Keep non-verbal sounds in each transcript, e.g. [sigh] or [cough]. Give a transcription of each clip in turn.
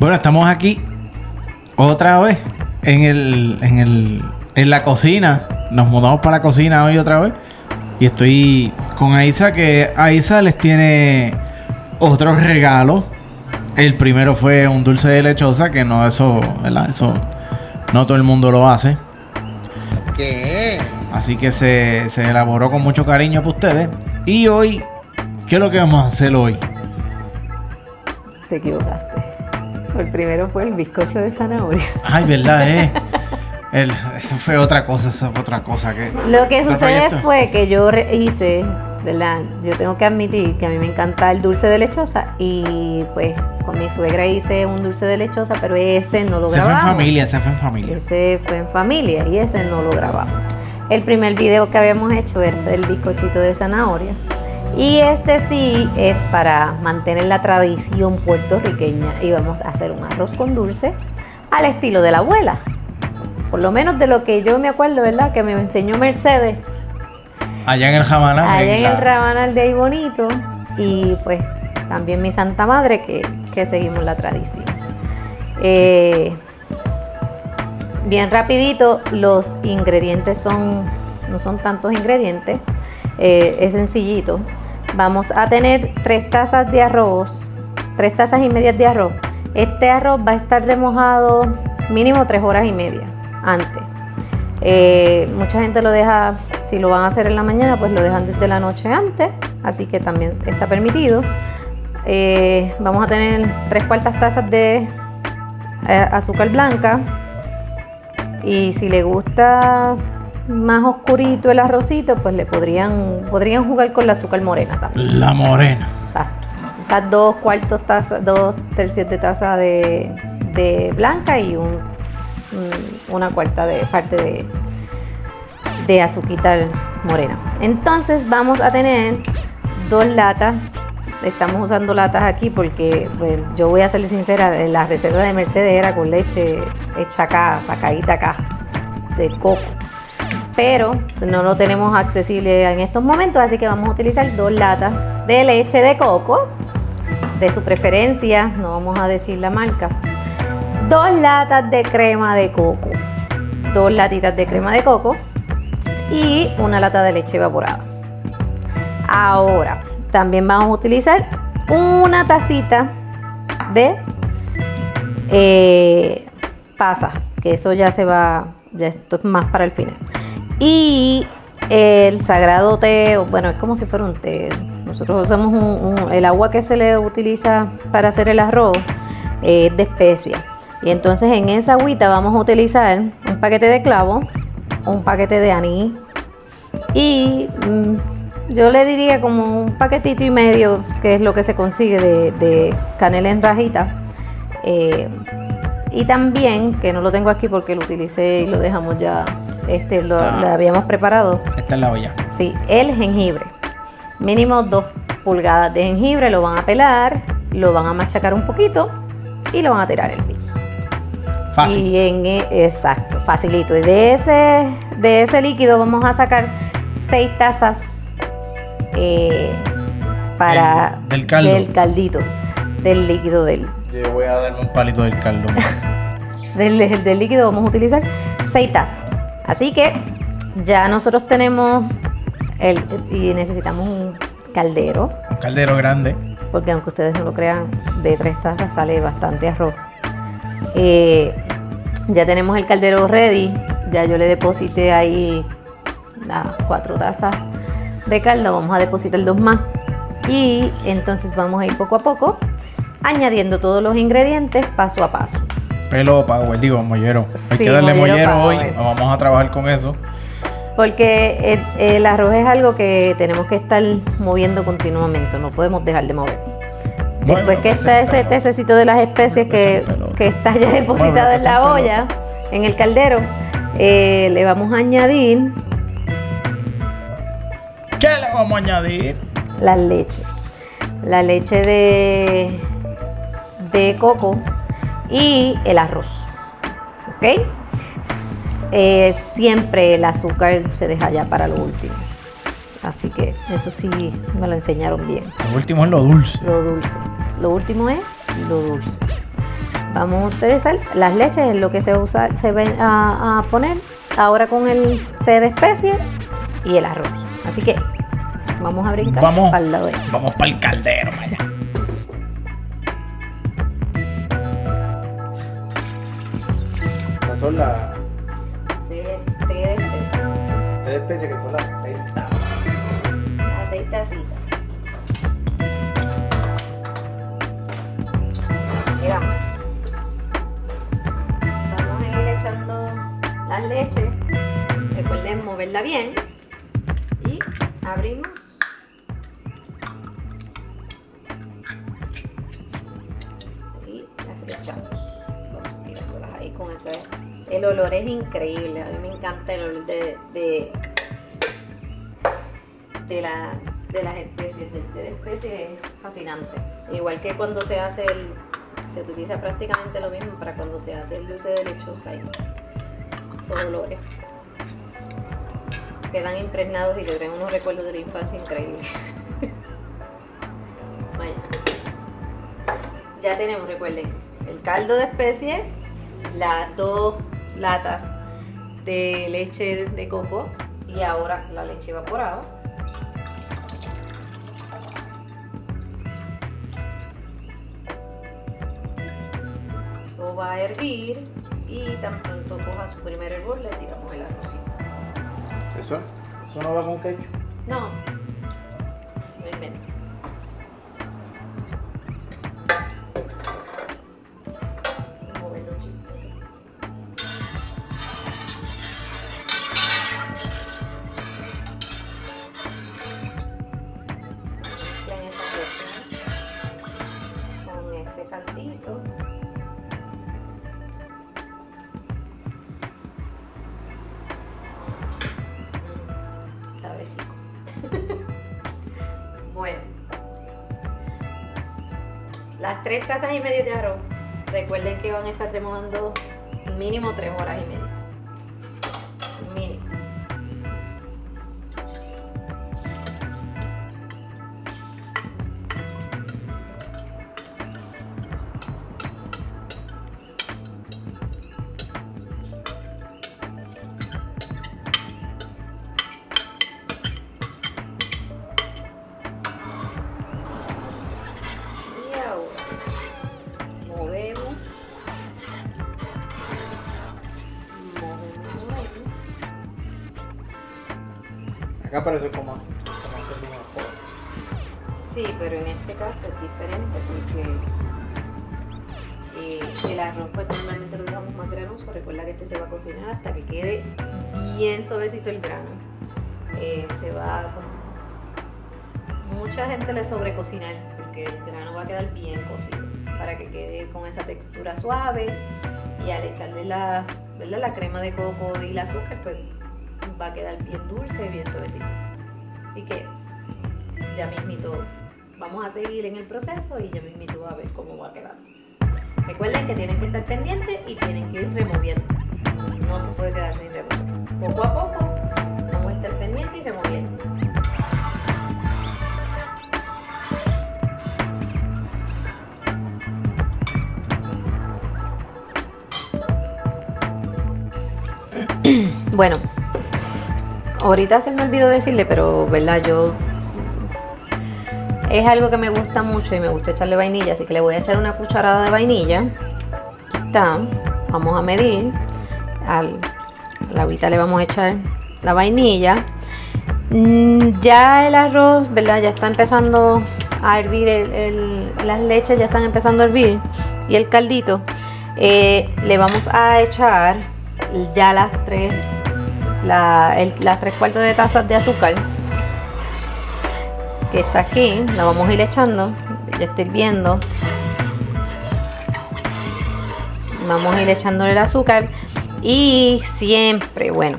Bueno, estamos aquí otra vez en el, en el, en la cocina. Nos mudamos para la cocina hoy otra vez. Y estoy con Aisa, que Aisa les tiene otro regalo. El primero fue un dulce de lechosa, que no eso, ¿verdad? Eso no todo el mundo lo hace. ¿Qué? Así que se, se elaboró con mucho cariño para ustedes. Y hoy, ¿qué es lo que vamos a hacer hoy? Te equivocaste. El primero fue el bizcocho de zanahoria. [laughs] Ay, verdad, eh. El- eso fue otra cosa, eso fue otra cosa que. Lo que sucede proyecto. fue que yo hice, ¿verdad? Yo tengo que admitir que a mí me encanta el dulce de lechosa y pues con mi suegra hice un dulce de lechosa, pero ese no lo Se fue en grabamos. familia, se fue en familia. Ese fue en familia y ese no lo grabamos. El primer video que habíamos hecho era del bizcochito de zanahoria. Y este sí es para mantener la tradición puertorriqueña y vamos a hacer un arroz con dulce al estilo de la abuela. Por lo menos de lo que yo me acuerdo, ¿verdad? Que me enseñó Mercedes Allá en el Jamaná. allá en la- el Rabanal de ahí bonito y pues también mi Santa Madre que, que seguimos la tradición. Eh, bien rapidito, los ingredientes son, no son tantos ingredientes, eh, es sencillito. Vamos a tener tres tazas de arroz, tres tazas y medias de arroz. Este arroz va a estar remojado mínimo tres horas y media antes. Eh, mucha gente lo deja, si lo van a hacer en la mañana, pues lo dejan desde la noche antes, así que también está permitido. Eh, vamos a tener tres cuartas tazas de eh, azúcar blanca y si le gusta más oscurito el arrocito, pues le podrían, podrían jugar con la azúcar morena también. La morena. Exacto. Esas dos cuartos tazas, dos tercios de taza de, de blanca y un, un- una cuarta de parte de, de azuquita morena. Entonces vamos a tener dos latas. Estamos usando latas aquí porque pues, yo voy a serle sincera, la receta de Mercedes era con leche hecha acá, sacadita acá, de coco pero no lo tenemos accesible en estos momentos, así que vamos a utilizar dos latas de leche de coco, de su preferencia, no vamos a decir la marca, dos latas de crema de coco, dos latitas de crema de coco y una lata de leche evaporada. Ahora, también vamos a utilizar una tacita de eh, pasa, que eso ya se va, esto es más para el final. Y el sagrado té, bueno, es como si fuera un té. Nosotros usamos un- el agua que se le utiliza para hacer el arroz, eh, es de especia. Y entonces en esa agüita vamos a utilizar un paquete de clavo, un paquete de anís y mm, yo le diría como un paquetito y medio, que es lo que se consigue de, de canela en rajita. Eh, y también, que no lo tengo aquí porque lo utilicé y lo dejamos ya, este, lo, Ah. lo habíamos preparado. Esta es la olla. Sí, el jengibre. Mínimo dos pulgadas de jengibre, lo van a pelar, lo van a machacar un poquito y lo van a tirar el vino. Fácil. Y en e- exacto, facilito. Y de ese, de ese líquido vamos a sacar seis tazas eh, para Del- del caldo. del caldito, del líquido del, Yo voy a darme un palito del caldo. [laughs] del, del líquido vamos a utilizar 6 tazas. Así que ya nosotros tenemos el, y necesitamos un caldero, Un caldero grande. porque aunque ustedes no lo crean, de 3 tazas sale bastante arroz. Eh, ya tenemos el caldero ready, ya yo le deposité ahí las 4 tazas de caldo, vamos a depositar dos más. Y entonces vamos a ir poco a poco añadiendo todos los ingredientes paso a paso. Pelo power, digo, mollero. Hay Sí, que darle mollero mollero hoy. Vamos a trabajar con eso. Porque el, el arroz es algo que tenemos que estar moviendo continuamente, no podemos dejar de mover. Bueno, Después que pues, está ese tececito de las especies que, pues, pelota. que está ya depositado en la pues, olla, en el caldero, eh, le vamos a añadir ¿Qué le vamos a añadir? la leche. La leche de, de coco y el arroz. ¿Ok? Eh, siempre el azúcar se deja ya para lo último. Así que eso sí me lo enseñaron bien. Lo último es lo dulce. Lo dulce. Lo último es lo dulce. vamos a utilizar las leches, es lo que se usa, se va a, a poner ahora con el té de especie y el arroz. Así que vamos a brincar Vamos. para el lado de Vamos para el caldero, para son las de especie. de especie que son las seis así. Y vamos. Vamos a ir echando las leches. Recuerden moverla bien. Y abrimos. Y las echamos. Vamos tirándolas ahí con ese. El olor es increíble. A mí me encanta el olor de- de, la, de las especies, del té de especies es fascinante. Igual que cuando se hace el, se utiliza prácticamente lo mismo para cuando se hace el dulce de lechosa y son olores. Quedan impregnados y te traen unos recuerdos de la infancia increíbles. [laughs] Vaya. Ya tenemos, recuerden, el caldo de especies, las dos latas de leche de coco y ahora la leche evaporada. Todo va a hervir y tan pronto coja su primer hervor le tiramos el arrocito. ¿Eso? ¿Eso no va con ketchup? No, tres tazas y media de arroz, recuerden que van a estar remojando mínimo tres horas y media. Acá parece como, como hacer un. Sí, pero en este caso es diferente porque eh, el arroz pues normalmente lo dejamos más granoso. Recuerda que este se va a cocinar hasta que quede bien suavecito el grano. Eh, se va a... Mucha gente le sobrecocinar porque el grano va a quedar bien cocido para que quede con esa textura suave y al echarle la, ¿verdad? la crema de coco y el azúcar pues va a quedar bien dulce, bien suavecito. Así que ya mismito vamos a seguir en el proceso y ya mismito a ver cómo va quedando. Recuerden que tienen que estar pendientes y tienen que ir removiendo. No se puede quedar sin remover. Poco a poco vamos a estar pendientes y removiendo. Bueno, ahorita se me olvidó decirle, pero verdad, yo es algo que me gusta mucho y me gusta echarle vainilla, así que le voy a echar una cucharada de vainilla. Aquí está. Vamos a medir. Al, a la agüita le vamos a echar la vainilla. Mm, Ya el arroz, ¿verdad? Ya está empezando a hervir, el- las leches ya están empezando a hervir y el caldito. Eh, le vamos a echar ya las tres, la- las tres cuartos de tazas de azúcar que está aquí, la vamos a ir echando, ya está hirviendo. Vamos a ir echándole el azúcar y siempre, bueno,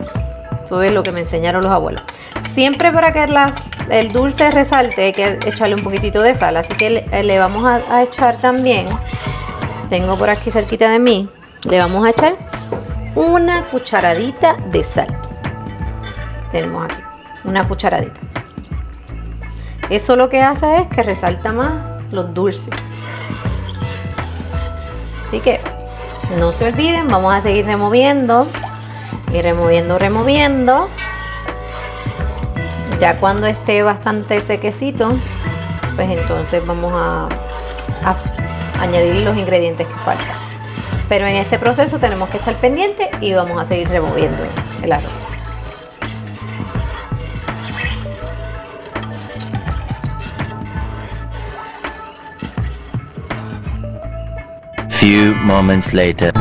eso es lo que me enseñaron los abuelos. Siempre para que el dulce resalte hay que echarle un poquitito de sal, así que le, le vamos a, a echar también, tengo por aquí cerquita de mí, le vamos a echar una cucharadita de sal. Tenemos aquí, una cucharadita. Eso lo que hace es que resalta más los dulces. Así que no se olviden, vamos a seguir removiendo y removiendo, removiendo. Ya cuando esté bastante sequecito, pues entonces vamos a, añadir los ingredientes que faltan. Pero en este proceso tenemos que estar pendientes y vamos a seguir removiendo el arroz. Few moments later.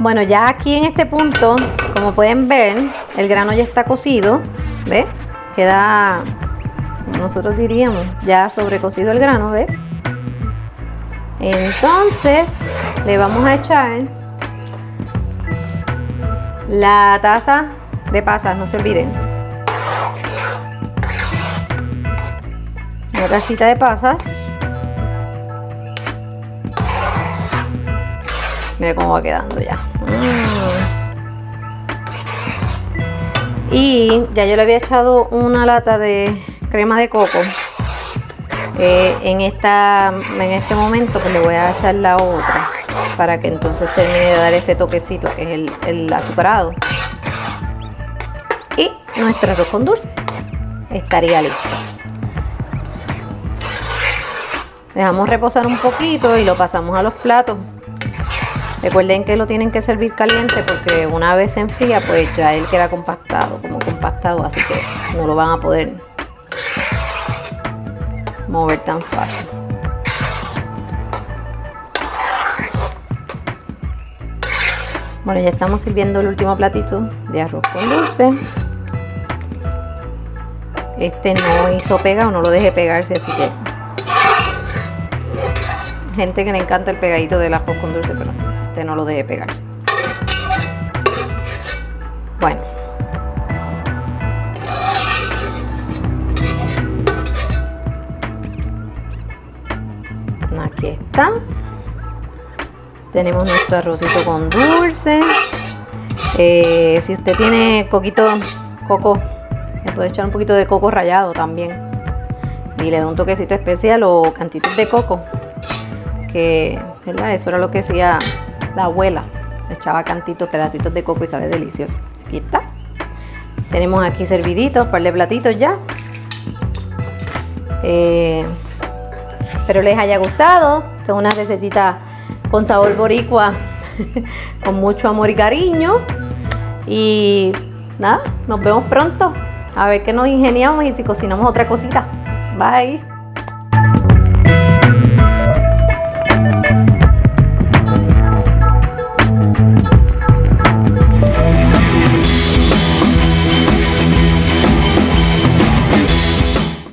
Bueno, ya aquí en este punto, como pueden ver, el grano ya está cocido, ¿ve? Queda, nosotros diríamos, ya sobrecocido el grano, ¿ve? Entonces, le vamos a echar la taza de pasas, no se olviden. Una tacita de pasas. Mira cómo va quedando ya. Y ya yo le había echado una lata de crema de coco. Eh, en, esta, en este momento pues le voy a echar la otra para que entonces termine de dar ese toquecito que es el, el azucarado. Y nuestro arroz con dulce estaría listo. Dejamos reposar un poquito y lo pasamos a los platos. Recuerden que lo tienen que servir caliente porque una vez se enfría, pues ya él queda compactado, como compactado, así que no lo van a poder mover tan fácil. Bueno, ya estamos sirviendo el último platito de arroz con dulce. Este no hizo pega o no lo dejé pegarse, así que gente que le encanta el pegadito del arroz con dulce, pero este no lo deje pegarse. Bueno. Aquí está. Tenemos nuestro arrocito con dulce. Eh, si usted tiene coquito, coco, le puede echar un poquito de coco rallado también. Y le da un toquecito especial o cantitos de coco. ¿Verdad? Eso era lo que hacía la abuela. Echaba cantitos, pedacitos de coco y sabe delicioso. Aquí está. Tenemos aquí serviditos, par de platitos ya. Eh, espero les haya gustado. Esta es una recetita con sabor boricua, [laughs] con mucho amor y cariño. Y nada, nos vemos pronto. A ver qué nos ingeniamos y si cocinamos otra cosita. Bye.